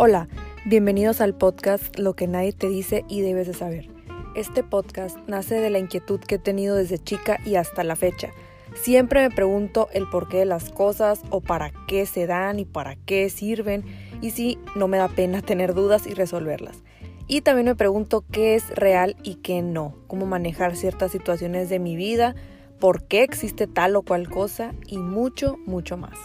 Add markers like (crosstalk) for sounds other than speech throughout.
Hola, bienvenidos al podcast Lo que nadie te dice y debes de saber. Este podcast nace de la inquietud que he tenido desde chica y hasta la fecha. Siempre me pregunto el porqué de las cosas o para qué se dan y para qué sirven y si no me da pena (laughs) tener dudas y resolverlas. Y también me pregunto qué es real y qué no, cómo manejar ciertas situaciones de mi vida, por qué existe tal o cual cosa y mucho, mucho más.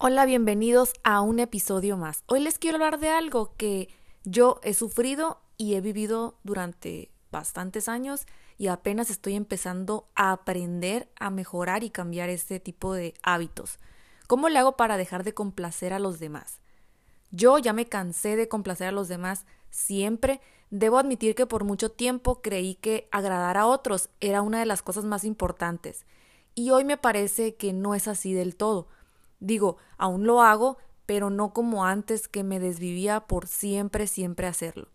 Hola, bienvenidos a un episodio más. Hoy les quiero hablar de algo que yo he sufrido y he vivido durante bastantes años y apenas estoy empezando a aprender a mejorar y cambiar este tipo de hábitos. ¿Cómo le hago para dejar de complacer a los demás? Yo ya me cansé de complacer a los demás siempre. Debo admitir que por mucho tiempo creí que agradar a otros era una de las cosas más importantes. Y hoy me parece que no es así del todo. Digo, aún lo hago, pero no como antes que me desvivía por siempre, siempre hacerlo.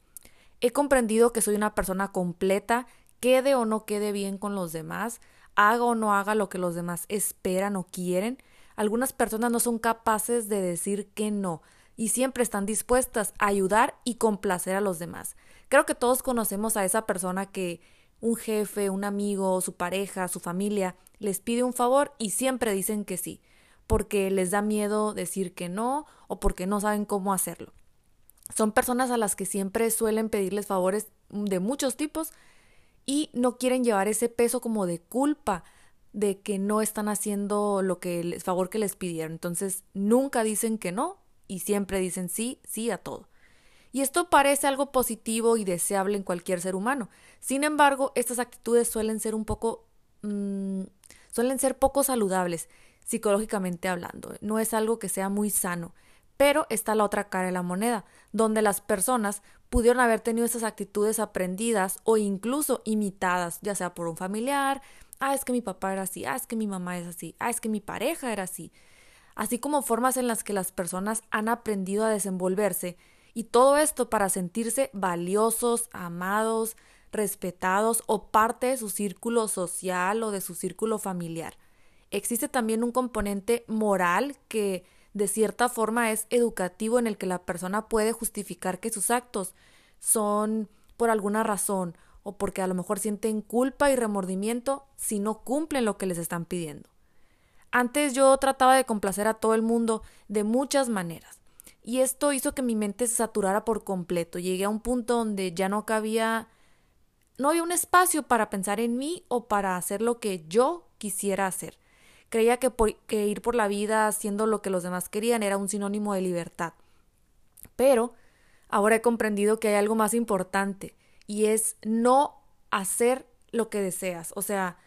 He comprendido que soy una persona completa, quede o no quede bien con los demás, haga o no haga lo que los demás esperan o quieren. Algunas personas no son capaces de decir que no y siempre están dispuestas a ayudar y complacer a los demás. Creo que todos conocemos a esa persona que un jefe, un amigo, su pareja, su familia les pide un favor y siempre dicen que sí porque les da miedo decir que no o porque no saben cómo hacerlo. Son personas a las que siempre suelen pedirles favores de muchos tipos y no quieren llevar ese peso como de culpa de que no están haciendo lo que el favor que les pidieron. Entonces, nunca dicen que no y siempre dicen sí, sí a todo. Y esto parece algo positivo y deseable en cualquier ser humano. Sin embargo, estas actitudes suelen ser un poco mm, suelen ser poco saludables psicológicamente hablando. No es algo que sea muy sano. Pero está la otra cara de la moneda, donde las personas pudieron haber tenido esas actitudes aprendidas o incluso imitadas, ya sea por un familiar, ah, es que mi papá era así, ah, es que mi mamá es así, ah, es que mi pareja era así, así como formas en las que las personas han aprendido a desenvolverse, y todo esto para sentirse valiosos, amados, respetados o parte de su círculo social o de su círculo familiar existe también un componente moral que de cierta forma es educativo en el que la persona puede justificar que sus actos son por alguna razón o porque a lo mejor sienten culpa y remordimiento si no cumplen lo que les están pidiendo. Antes yo trataba de complacer a todo el mundo de muchas maneras y esto hizo que mi mente se saturara por completo. Llegué a un punto donde ya no cabía no había un espacio para pensar en mí o para hacer lo que yo quisiera hacer. Creía que, ir por la vida haciendo lo que los demás querían era un sinónimo de libertad. Pero ahora he comprendido que hay algo más importante y es no hacer lo que deseas. O sea,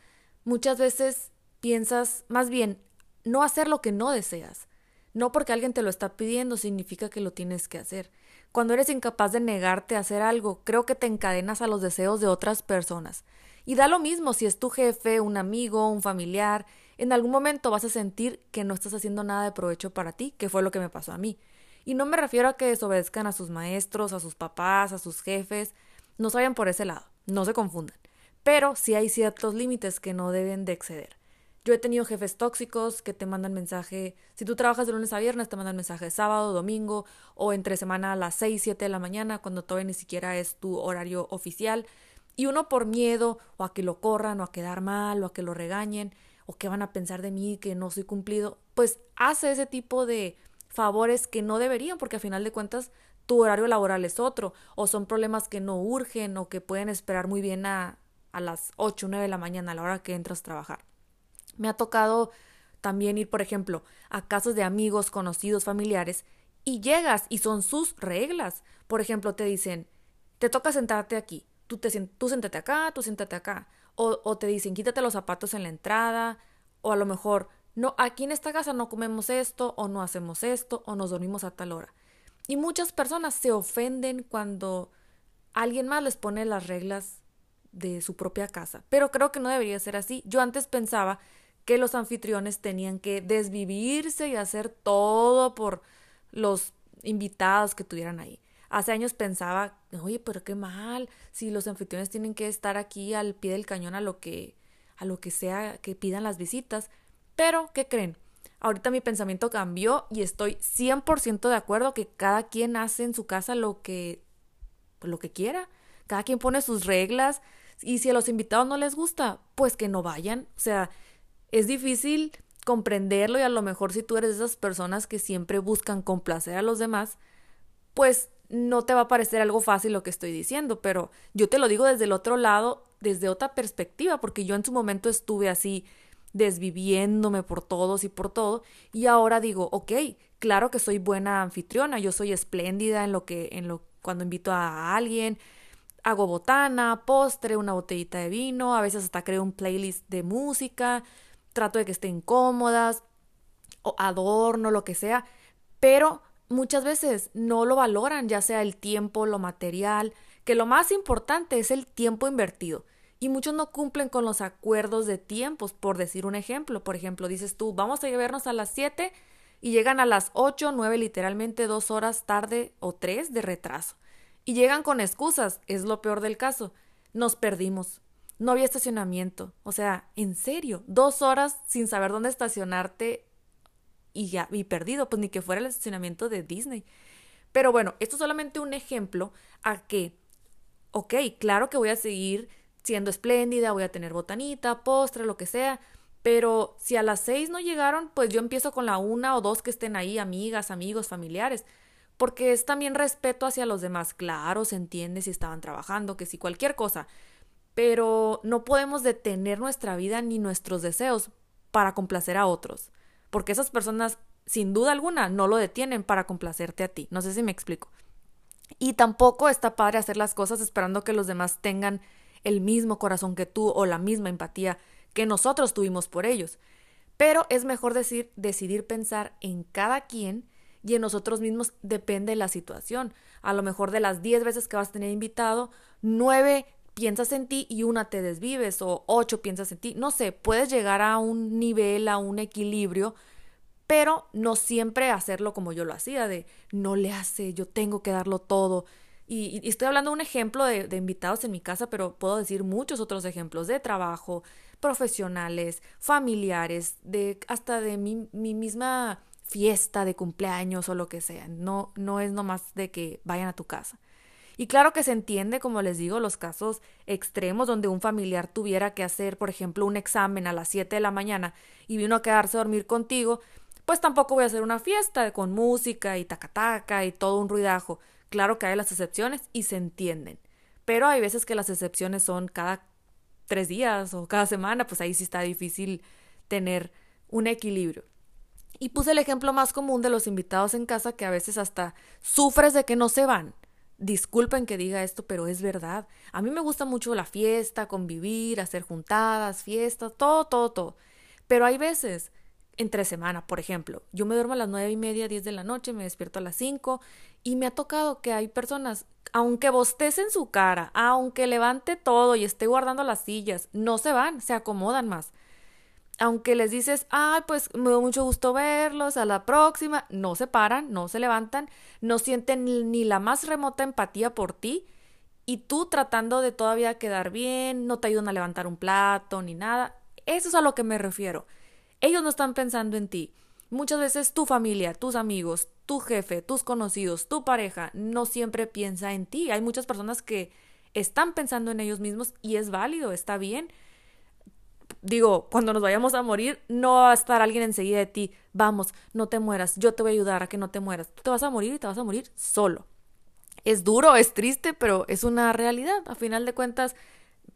muchas veces piensas, más bien, no hacer lo que no deseas. No porque alguien te lo está pidiendo significa que lo tienes que hacer. Cuando eres incapaz de negarte a hacer algo, creo que te encadenas a los deseos de otras personas. Y da lo mismo si es tu jefe, un amigo, un familiar, en algún momento vas a sentir que no estás haciendo nada de provecho para ti, que fue lo que me pasó a mí. Y no me refiero a que desobedezcan a sus maestros, a sus papás, a sus jefes, no se vayan por ese lado, no se confundan. Pero sí hay ciertos límites que no deben de exceder. Yo he tenido jefes tóxicos que te mandan mensaje, si tú trabajas de lunes a viernes, te mandan mensaje sábado, domingo o entre semana a las 6, 7 de la mañana, cuando todavía ni siquiera es tu horario oficial. Y uno por miedo o a que lo corran o a quedar mal o a que lo regañen, o qué van a pensar de mí que no soy cumplido, pues hace ese tipo de favores que no deberían porque a final de cuentas tu horario laboral es otro o son problemas que no urgen o que pueden esperar muy bien a, a las 8 o 9 de la mañana a la hora que entras a trabajar. Me ha tocado también ir, por ejemplo, a casas de amigos, conocidos, familiares y llegas y son sus reglas. Por ejemplo, te dicen, te toca sentarte aquí, tú, te, tú siéntate acá, tú siéntate acá. O, te dicen, quítate los zapatos en la entrada, o a lo mejor, no, aquí en esta casa no comemos esto, o no hacemos esto, o nos dormimos a tal hora. Y muchas personas se ofenden cuando alguien más les pone las reglas de su propia casa. Pero creo que no debería ser así. Yo antes pensaba que los anfitriones tenían que desvivirse y hacer todo por los invitados que tuvieran ahí. Hace años pensaba, oye, pero qué mal, si los anfitriones tienen que estar aquí al pie del cañón a lo que, a lo que sea que pidan las visitas. Pero, ¿qué creen? ahorita mi pensamiento cambió y estoy 100% de acuerdo que cada quien hace en su casa lo que, lo que quiera. Cada quien pone sus reglas y si a los invitados no les gusta, pues que no vayan. O sea, es difícil comprenderlo y a lo mejor si tú eres de esas personas que siempre buscan complacer a los demás, pues no te va a parecer algo fácil lo que estoy diciendo, pero yo te lo digo desde el otro lado, desde otra perspectiva, porque yo en su momento estuve así desviviéndome por todos y por todo, y ahora digo, ok, claro que soy buena anfitriona, yo soy espléndida en lo que, en lo, cuando invito a alguien, hago botana, postre, una botellita de vino, a veces hasta creo un playlist de música, trato de que estén cómodas, o adorno, lo que sea, pero muchas veces no lo valoran, ya sea el tiempo, lo material, que lo más importante es el tiempo invertido. Y muchos no cumplen con los acuerdos de tiempos, por decir un ejemplo. Por ejemplo, dices tú, vamos a llevarnos a las 7 y llegan a las 8, 9, literalmente dos horas tarde o tres de retraso. Y llegan con excusas, es lo peor del caso. Nos perdimos. No había estacionamiento. O sea, en serio, dos horas sin saber dónde estacionarte y ya, y perdido, pues ni que fuera el estacionamiento de Disney. Pero bueno, esto es solamente un ejemplo a que, ok, claro que voy a seguir siendo espléndida, voy a tener botanita, postre, lo que sea, pero si a las seis no llegaron, pues yo empiezo con la una o dos que estén ahí, amigas, amigos, familiares, porque es también respeto hacia los demás. Claro, se entiende si estaban trabajando, que si cualquier cosa, pero no podemos detener nuestra vida ni nuestros deseos para complacer a otros, porque esas personas, sin duda alguna, no lo detienen para complacerte a ti. No sé si me explico. Y tampoco está padre hacer las cosas esperando que los demás tengan el mismo corazón que tú o la misma empatía que nosotros tuvimos por ellos. Pero es mejor decir, decidir pensar en cada quien y en nosotros mismos depende de la situación. A lo mejor de las 10 veces que vas a tener invitado, 9 piensas en ti y una te desvives o 8 piensas en ti. No sé, puedes llegar a un nivel, a un equilibrio, pero no siempre hacerlo como yo lo hacía, de no le hace, yo tengo que darlo todo. Y, estoy hablando de un ejemplo de, invitados en mi casa, pero puedo decir muchos otros ejemplos de trabajo, profesionales, familiares, de hasta de mi, mi misma fiesta de cumpleaños o lo que sea. No, no es nomás de que vayan a tu casa. Y claro que se entiende, como les digo, los casos extremos donde un familiar tuviera que hacer, por ejemplo, un examen a las 7 de la mañana y vino a quedarse a dormir contigo, pues tampoco voy a hacer una fiesta con música y tacataca y todo un ruidajo. Claro que hay las excepciones y se entienden, pero hay veces que las excepciones son cada tres días o cada semana, pues ahí sí está difícil tener un equilibrio. Y puse el ejemplo más común de los invitados en casa que a veces hasta sufres de que no se van. Disculpen que diga esto, pero es verdad. A mí me gusta mucho la fiesta, convivir, hacer juntadas, fiestas, todo, todo, todo. Pero hay veces entre semana, por ejemplo. Yo me duermo a las nueve y media, diez de la noche, me despierto a las cinco y me ha tocado que hay personas, aunque bostece en su cara, aunque levante todo y esté guardando las sillas, no se van, se acomodan más. Aunque les dices, ay, pues me da mucho gusto verlos, a la próxima, no se paran, no se levantan, no sienten ni la más remota empatía por ti y tú tratando de todavía quedar bien, no te ayudan a levantar un plato ni nada. Eso es a lo que me refiero ellos no están pensando en ti. Muchas veces tu familia, tus amigos, tu jefe, tus conocidos, tu pareja no siempre piensa en ti. Hay muchas personas que están pensando en ellos mismos y es válido, está bien. Digo, cuando nos vayamos a morir, no va a estar alguien enseguida de ti. Vamos, no te mueras, yo te voy a ayudar a que no te mueras. Tú te vas a morir y te vas a morir solo. Es duro, es triste, pero es una realidad. A final de cuentas,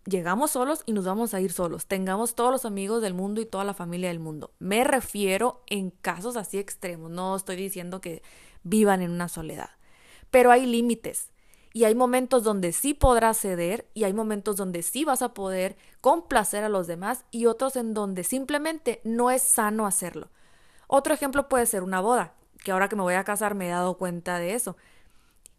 llegamos solos y nos vamos a ir solos. Tengamos todos los amigos del mundo y toda la familia del mundo. Me refiero en casos así extremos. No estoy diciendo que vivan en una soledad. Pero hay límites. Y hay momentos donde sí podrás ceder y hay momentos donde sí vas a poder complacer a los demás y otros en donde simplemente no es sano hacerlo. Otro ejemplo puede ser una boda, que ahora que me voy a casar me he dado cuenta de eso.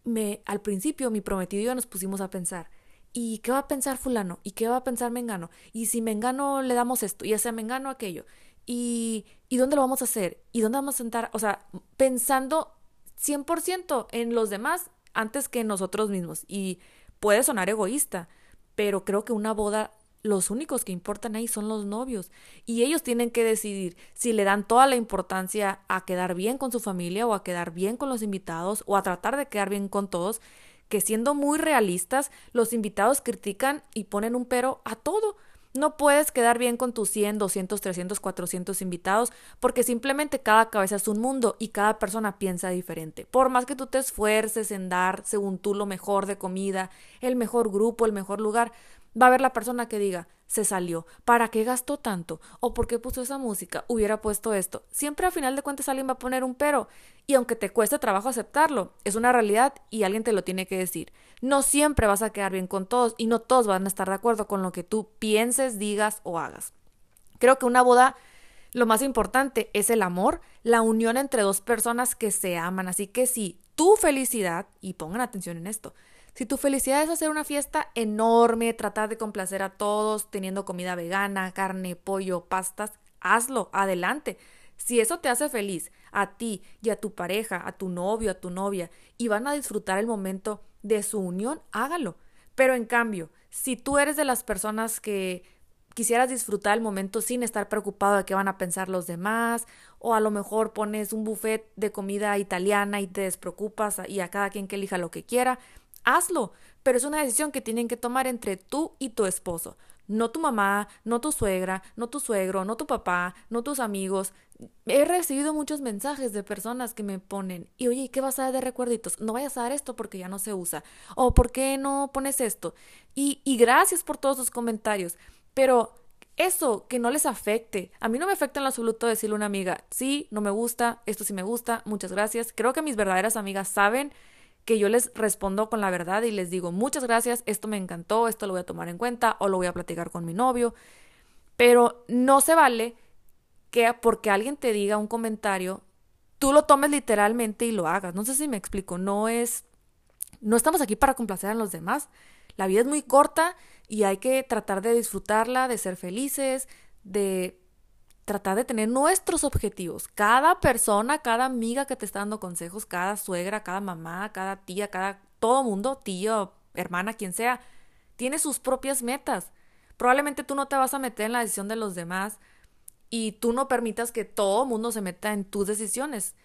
Me, al principio mi prometido y yo nos pusimos a pensar, ¿Y qué va a pensar fulano? ¿Y qué va a pensar Mengano? ¿Y si Mengano le damos esto? ¿Y ese Mengano aquello? ¿Y, ¿Y dónde lo vamos a hacer? ¿Y dónde vamos a sentar? O sea, pensando 100% en los demás antes que nosotros mismos. Y puede sonar egoísta, pero creo que una boda los únicos que importan ahí son los novios y ellos tienen que decidir si le dan toda la importancia a quedar bien con su familia o a quedar bien con los invitados o a tratar de quedar bien con todos, que siendo muy realistas, los invitados critican y ponen un pero a todo. No puedes quedar bien con tus 100, 200, 300, 400 invitados porque simplemente cada cabeza es un mundo y cada persona piensa diferente. Por más que tú te esfuerces en dar, según tú, lo mejor de comida, el mejor grupo, el mejor lugar, Va a haber la persona que diga, se salió, ¿para qué gastó tanto? ¿O por qué puso esa música? Hubiera puesto esto. Siempre a final de cuentas alguien va a poner un pero. Y aunque te cueste trabajo aceptarlo, es una realidad y alguien te lo tiene que decir. No siempre vas a quedar bien con todos y no todos van a estar de acuerdo con lo que tú pienses, digas o hagas. Creo que una boda, lo más importante es el amor, la unión entre dos personas que se aman. Así que si tu felicidad, y pongan atención en esto, si tu felicidad es hacer una fiesta enorme, tratar de complacer a todos, teniendo comida vegana, carne, pollo, pastas, hazlo, adelante. Si eso te hace feliz a ti y a tu pareja, a tu novio, a tu novia, y van a disfrutar el momento de su unión, hágalo. Pero en cambio, si tú eres de las personas que quisieras disfrutar el momento sin estar preocupado de qué van a pensar los demás, o a lo mejor pones un buffet de comida italiana y te despreocupas y a cada quien que elija lo que quiera, hazlo, pero es una decisión que tienen que tomar entre tú y tu esposo. No tu mamá, no tu suegra, no tu suegro, no tu papá, no tus amigos. He recibido muchos mensajes de personas que me ponen, y oye, ¿qué vas a dar de recuerditos? No vayas a dar esto porque ya no se usa. O ¿por qué no pones esto? Y, gracias por todos sus comentarios. Pero eso, que no les afecte. A mí no me afecta en lo absoluto decirle a una amiga, sí, no me gusta, esto sí me gusta, muchas gracias. Creo que mis verdaderas amigas saben que yo les respondo con la verdad y les digo muchas gracias, esto me encantó, esto lo voy a tomar en cuenta o lo voy a platicar con mi novio. Pero no se vale que porque alguien te diga un comentario, tú lo tomes literalmente y lo hagas. No sé si me explico, no es no estamos aquí para complacer a los demás. La vida es muy corta y hay que tratar de disfrutarla, de ser felices, de tratar de tener nuestros objetivos. Cada persona, cada amiga que te está dando consejos, cada suegra, cada mamá, cada tía, cada todo mundo, tío, hermana, quien sea, tiene sus propias metas. Probablemente tú no te vas a meter en la decisión de los demás y tú no permitas que todo mundo se meta en tus decisiones.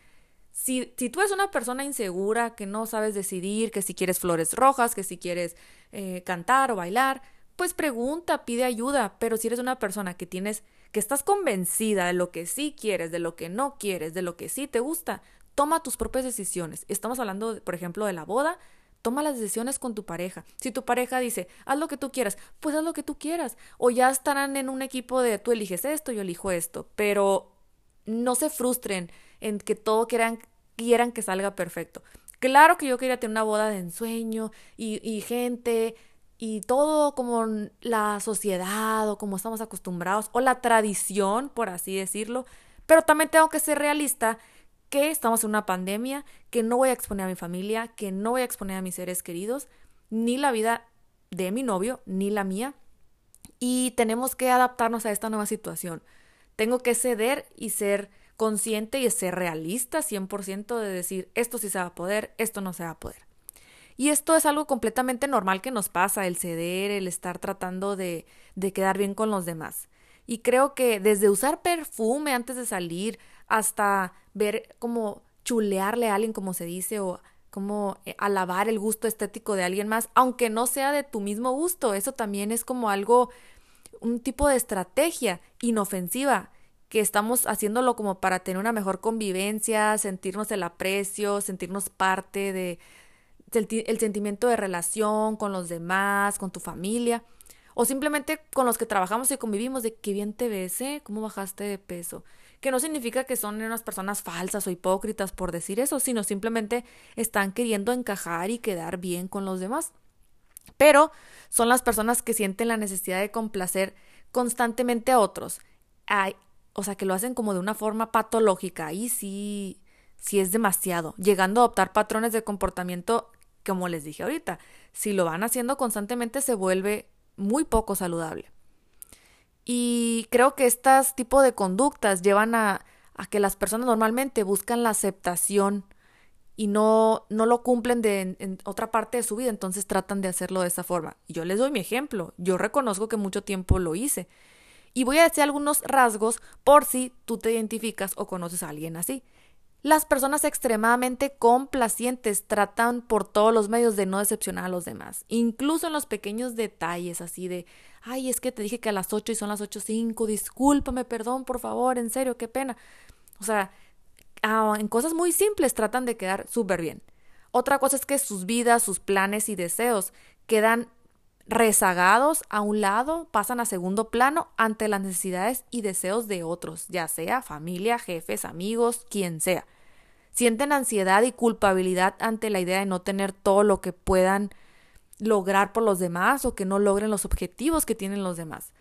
Si, si, tú eres una persona insegura, que no sabes decidir, que si quieres flores rojas, que si quieres eh, cantar o bailar, pues pregunta, pide ayuda, pero si eres una persona que tienes que estás convencida de lo que sí quieres, de lo que no quieres, de lo que sí te gusta, toma tus propias decisiones. Estamos hablando, por ejemplo, de la boda. Toma las decisiones con tu pareja. Si tu pareja dice, haz lo que tú quieras, pues haz lo que tú quieras. O ya estarán en un equipo de tú eliges esto, yo elijo esto. Pero no se frustren en que todo quieran, quieran que salga perfecto. Claro que yo quería tener una boda de ensueño y, y gente y todo como la sociedad o como estamos acostumbrados o la tradición, por así decirlo, pero también tengo que ser realista que estamos en una pandemia, que no voy a exponer a mi familia, que no voy a exponer a mis seres queridos, ni la vida de mi novio, ni la mía, y tenemos que adaptarnos a esta nueva situación. Tengo que ceder y ser consciente y ser realista 100% de decir esto sí se va a poder, esto no se va a poder. Y esto es algo completamente normal que nos pasa, el ceder, el estar tratando de, de quedar bien con los demás. Y creo que desde usar perfume antes de salir hasta ver como chulearle a alguien, como se dice, o como eh, alabar el gusto estético de alguien más, aunque no sea de tu mismo gusto, eso también es como algo, un tipo de estrategia inofensiva que estamos haciéndolo como para tener una mejor convivencia, sentirnos el aprecio, sentirnos parte de, el, sentimiento de relación con los demás, con tu familia, o simplemente con los que trabajamos y convivimos de qué bien te ves, ¿eh? ¿Cómo bajaste de peso? Que no significa que son unas personas falsas o hipócritas por decir eso, sino simplemente están queriendo encajar y quedar bien con los demás. Pero son las personas que sienten la necesidad de complacer constantemente a otros. o sea, que lo hacen como de una forma patológica. Ahí sí, sí es demasiado. Llegando a adoptar patrones de comportamiento como les dije ahorita, si lo van haciendo constantemente se vuelve muy poco saludable. Y creo que estas tipo de conductas llevan a, que las personas normalmente buscan la aceptación y no, no lo cumplen de, en, otra parte de su vida, entonces tratan de hacerlo de esa forma. Yo les doy mi ejemplo, yo reconozco que mucho tiempo lo hice. Y voy a decir algunos rasgos por si tú te identificas o conoces a alguien así. Las personas extremadamente complacientes tratan por todos los medios de no decepcionar a los demás, incluso en los pequeños detalles, así de, ay, es que te dije que a las 8 y son las 8.05, discúlpame, perdón, por favor, en serio, qué pena. O sea, Ah, en cosas muy simples tratan de quedar súper bien. Otra cosa es que sus vidas, sus planes y deseos quedan rezagados a un lado, pasan a segundo plano ante las necesidades y deseos de otros, ya sea familia, jefes, amigos, quien sea. Sienten ansiedad y culpabilidad ante la idea de no tener todo lo que puedan lograr por los demás o que no logren los objetivos que tienen los demás.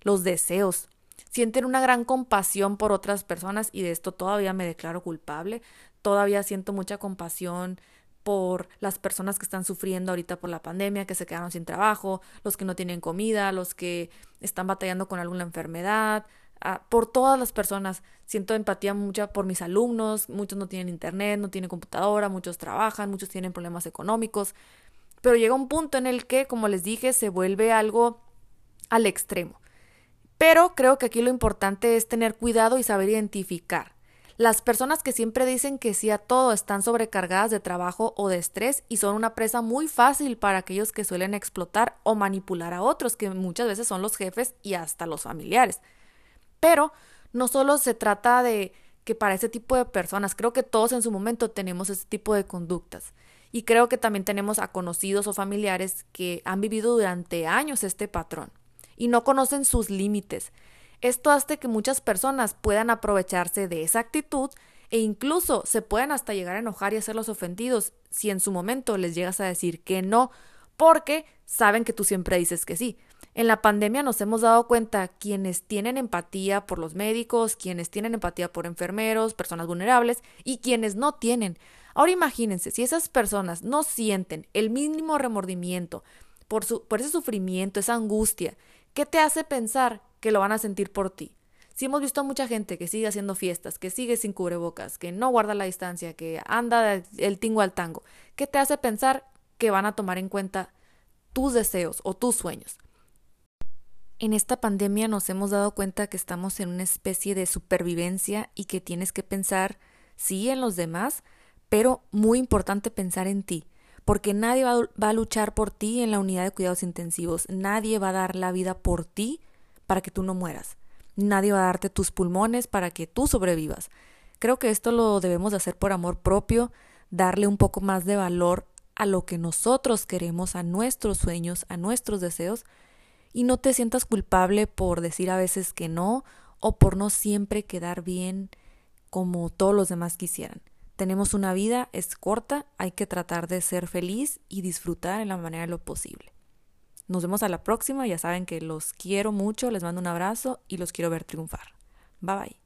Los deseos sienten una gran compasión por otras personas y de esto todavía me declaro culpable. Todavía siento mucha compasión por las personas que están sufriendo ahorita por la pandemia, que se quedaron sin trabajo, los que no tienen comida, los que están batallando con alguna enfermedad, por todas las personas. Siento empatía mucha por mis alumnos, muchos no tienen internet, no tienen computadora, muchos trabajan, muchos tienen problemas económicos, pero llega un punto en el que, como les dije, se vuelve algo al extremo. Pero creo que aquí lo importante es tener cuidado y saber identificar. Las personas que siempre dicen que sí a todo están sobrecargadas de trabajo o de estrés y son una presa muy fácil para aquellos que suelen explotar o manipular a otros, que muchas veces son los jefes y hasta los familiares. Pero no solo se trata de que para ese tipo de personas, creo que todos en su momento tenemos ese tipo de conductas. Y creo que también tenemos a conocidos o familiares que han vivido durante años este patrón y no conocen sus límites. Esto hace que muchas personas puedan aprovecharse de esa actitud e incluso se pueden hasta llegar a enojar y hacer los ofendidos si en su momento les llegas a decir que no, porque saben que tú siempre dices que sí. En la pandemia nos hemos dado cuenta quienes tienen empatía por los médicos, quienes tienen empatía por enfermeros, personas vulnerables y quienes no tienen. Ahora imagínense, si esas personas no sienten el mínimo remordimiento por, su, por ese sufrimiento, esa angustia, ¿Qué te hace pensar que lo van a sentir por ti? Si hemos visto a mucha gente que sigue haciendo fiestas, que sigue sin cubrebocas, que no guarda la distancia, que anda el tingo al tango, ¿qué te hace pensar que van a tomar en cuenta tus deseos o tus sueños? En esta pandemia nos hemos dado cuenta que estamos en una especie de supervivencia y que tienes que pensar, sí, en los demás, pero muy importante pensar en ti porque nadie va, a luchar por ti en la unidad de cuidados intensivos, nadie va a dar la vida por ti para que tú no mueras, nadie va a darte tus pulmones para que tú sobrevivas. Creo que esto lo debemos de hacer por amor propio, darle un poco más de valor a lo que nosotros queremos, a nuestros sueños, a nuestros deseos, y no te sientas culpable por decir a veces que no o por no siempre quedar bien como todos los demás quisieran. Tenemos una vida, es corta, hay que tratar de ser feliz y disfrutar en la manera de lo posible. Nos vemos a la próxima, ya saben que los quiero mucho, les mando un abrazo y los quiero ver triunfar. Bye bye.